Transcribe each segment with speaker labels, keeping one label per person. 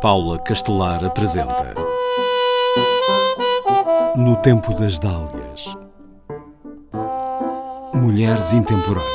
Speaker 1: Paula Castelar apresenta No Tempo das Dálias Mulheres Intemporais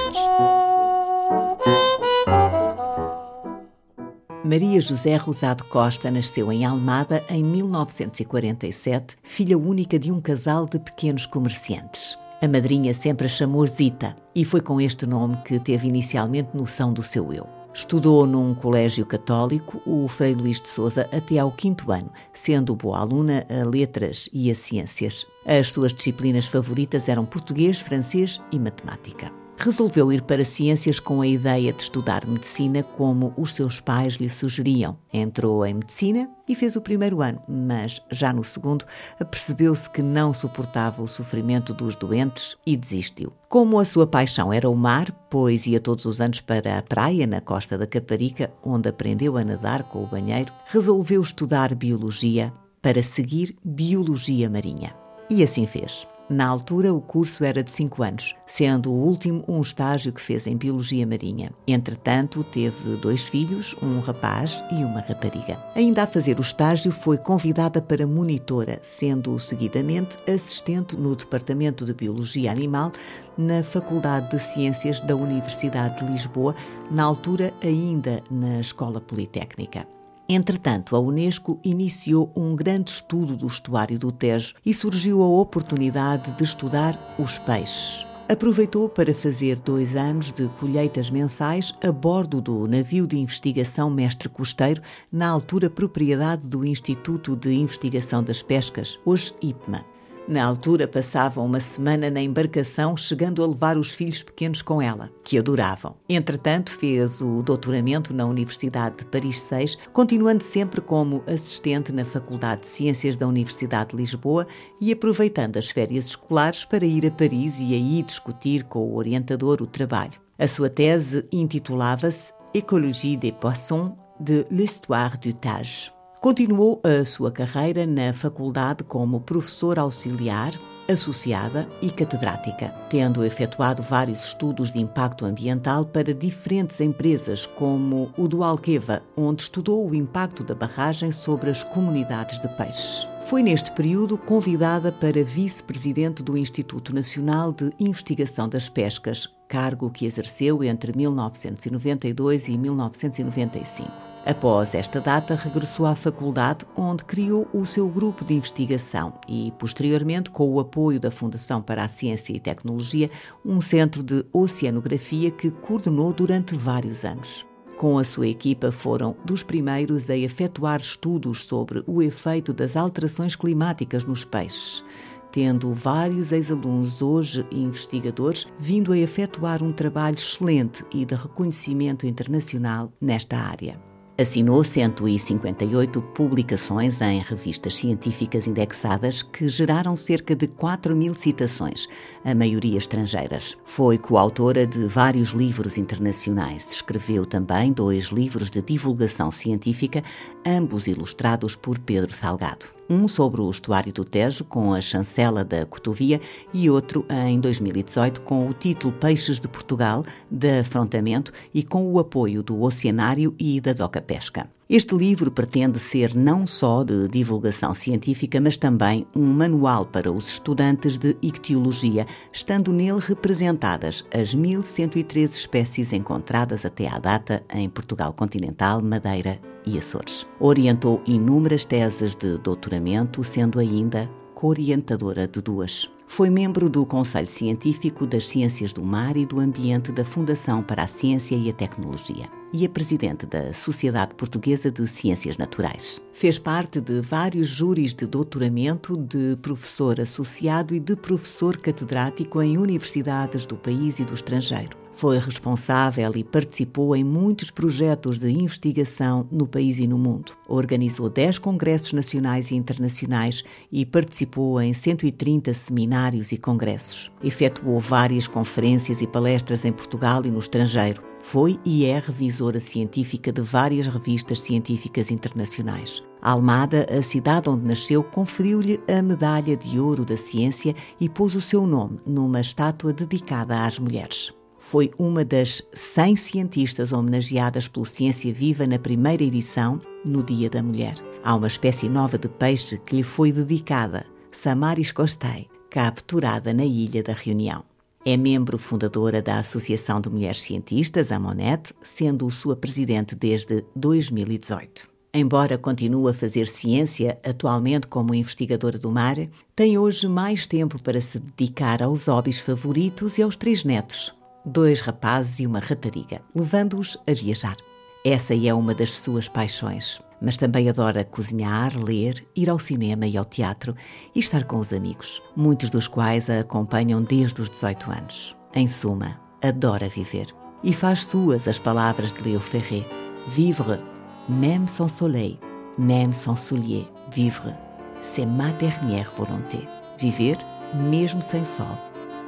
Speaker 2: Maria José Rosado Costa nasceu em Almada em 1947, filha única de um casal de pequenos comerciantes. A madrinha sempre a chamou Zita e foi com este nome que teve inicialmente noção do seu eu. Estudou num colégio católico, o Frei Luís de Souza, até ao quinto ano, sendo boa aluna a letras e a ciências. As suas disciplinas favoritas eram português, francês e matemática resolveu ir para ciências com a ideia de estudar medicina como os seus pais lhe sugeriam. Entrou em medicina e fez o primeiro ano, mas já no segundo percebeu-se que não suportava o sofrimento dos doentes e desistiu. Como a sua paixão era o mar, pois ia todos os anos para a praia na costa da Caparica, onde aprendeu a nadar com o banheiro, resolveu estudar biologia para seguir biologia marinha. E assim fez. Na altura, o curso era de 5 anos, sendo o último um estágio que fez em Biologia Marinha. Entretanto, teve dois filhos, um rapaz e uma rapariga. Ainda a fazer o estágio, foi convidada para monitora, sendo seguidamente assistente no Departamento de Biologia Animal na Faculdade de Ciências da Universidade de Lisboa, na altura ainda na Escola Politécnica. Entretanto, a Unesco iniciou um grande estudo do estuário do Tejo e surgiu a oportunidade de estudar os peixes. Aproveitou para fazer dois anos de colheitas mensais a bordo do navio de investigação Mestre Costeiro, na altura propriedade do Instituto de Investigação das Pescas, hoje IPMA. Na altura passava uma semana na embarcação, chegando a levar os filhos pequenos com ela, que adoravam. Entretanto, fez o doutoramento na Universidade de Paris VI, continuando sempre como assistente na Faculdade de Ciências da Universidade de Lisboa e aproveitando as férias escolares para ir a Paris e aí discutir com o orientador o trabalho. A sua tese intitulava-se Écologie des poissons de l'histoire du Tage. Continuou a sua carreira na faculdade como professora auxiliar, associada e catedrática, tendo efetuado vários estudos de impacto ambiental para diferentes empresas, como o do Alqueva, onde estudou o impacto da barragem sobre as comunidades de peixes. Foi neste período convidada para vice-presidente do Instituto Nacional de Investigação das Pescas, cargo que exerceu entre 1992 e 1995. Após esta data, regressou à faculdade, onde criou o seu grupo de investigação e, posteriormente, com o apoio da Fundação para a Ciência e Tecnologia, um centro de oceanografia que coordenou durante vários anos. Com a sua equipa, foram dos primeiros a efetuar estudos sobre o efeito das alterações climáticas nos peixes tendo vários ex-alunos, hoje investigadores, vindo a efetuar um trabalho excelente e de reconhecimento internacional nesta área. Assinou 158 publicações em revistas científicas indexadas que geraram cerca de 4 mil citações, a maioria estrangeiras. Foi coautora de vários livros internacionais. Escreveu também dois livros de divulgação científica, ambos ilustrados por Pedro Salgado um sobre o estuário do Tejo, com a chancela da Cotovia, e outro em 2018 com o título Peixes de Portugal, de afrontamento e com o apoio do Oceanário e da Doca Pesca. Este livro pretende ser não só de divulgação científica, mas também um manual para os estudantes de ictiologia, estando nele representadas as 1113 espécies encontradas até à data em Portugal continental, Madeira e Açores. Orientou inúmeras teses de doutoramento, sendo ainda co-orientadora de duas. Foi membro do Conselho Científico das Ciências do Mar e do Ambiente da Fundação para a Ciência e a Tecnologia e é presidente da Sociedade Portuguesa de Ciências Naturais. Fez parte de vários júris de doutoramento de professor associado e de professor catedrático em universidades do país e do estrangeiro. Foi responsável e participou em muitos projetos de investigação no país e no mundo. Organizou 10 congressos nacionais e internacionais e participou em 130 seminários e congressos. Efetuou várias conferências e palestras em Portugal e no estrangeiro. Foi e é revisora científica de várias revistas científicas internacionais. Almada, a cidade onde nasceu, conferiu-lhe a Medalha de Ouro da Ciência e pôs o seu nome numa estátua dedicada às mulheres. Foi uma das 100 cientistas homenageadas pelo Ciência Viva na primeira edição, no Dia da Mulher. Há uma espécie nova de peixe que lhe foi dedicada, Samaris costei, capturada na Ilha da Reunião. É membro fundadora da Associação de Mulheres Cientistas, a MONET, sendo sua presidente desde 2018. Embora continue a fazer ciência, atualmente como investigadora do mar, tem hoje mais tempo para se dedicar aos hobbies favoritos e aos três netos, dois rapazes e uma rapariga, levando-os a viajar. Essa é uma das suas paixões, mas também adora cozinhar, ler, ir ao cinema e ao teatro e estar com os amigos, muitos dos quais a acompanham desde os 18 anos. Em suma, adora viver. E faz suas as palavras de Leo Ferré: Vivre, même sans soleil, même sans souliers. Vivre, c'est ma dernière volonté. Viver, mesmo sem sol,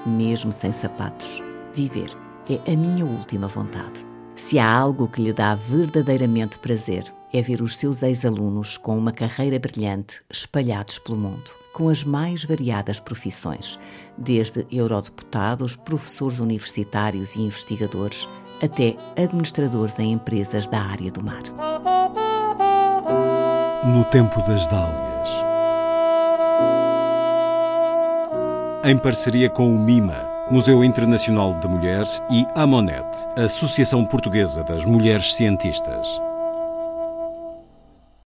Speaker 2: mesmo sem sapatos. Viver é a minha última vontade. Se há algo que lhe dá verdadeiramente prazer, é ver os seus ex-alunos com uma carreira brilhante espalhados pelo mundo, com as mais variadas profissões, desde eurodeputados, professores universitários e investigadores, até administradores em empresas da área do mar.
Speaker 1: No tempo das dálias. Em parceria com o MIMA Museu Internacional da Mulher e a Monet, Associação Portuguesa das Mulheres Cientistas.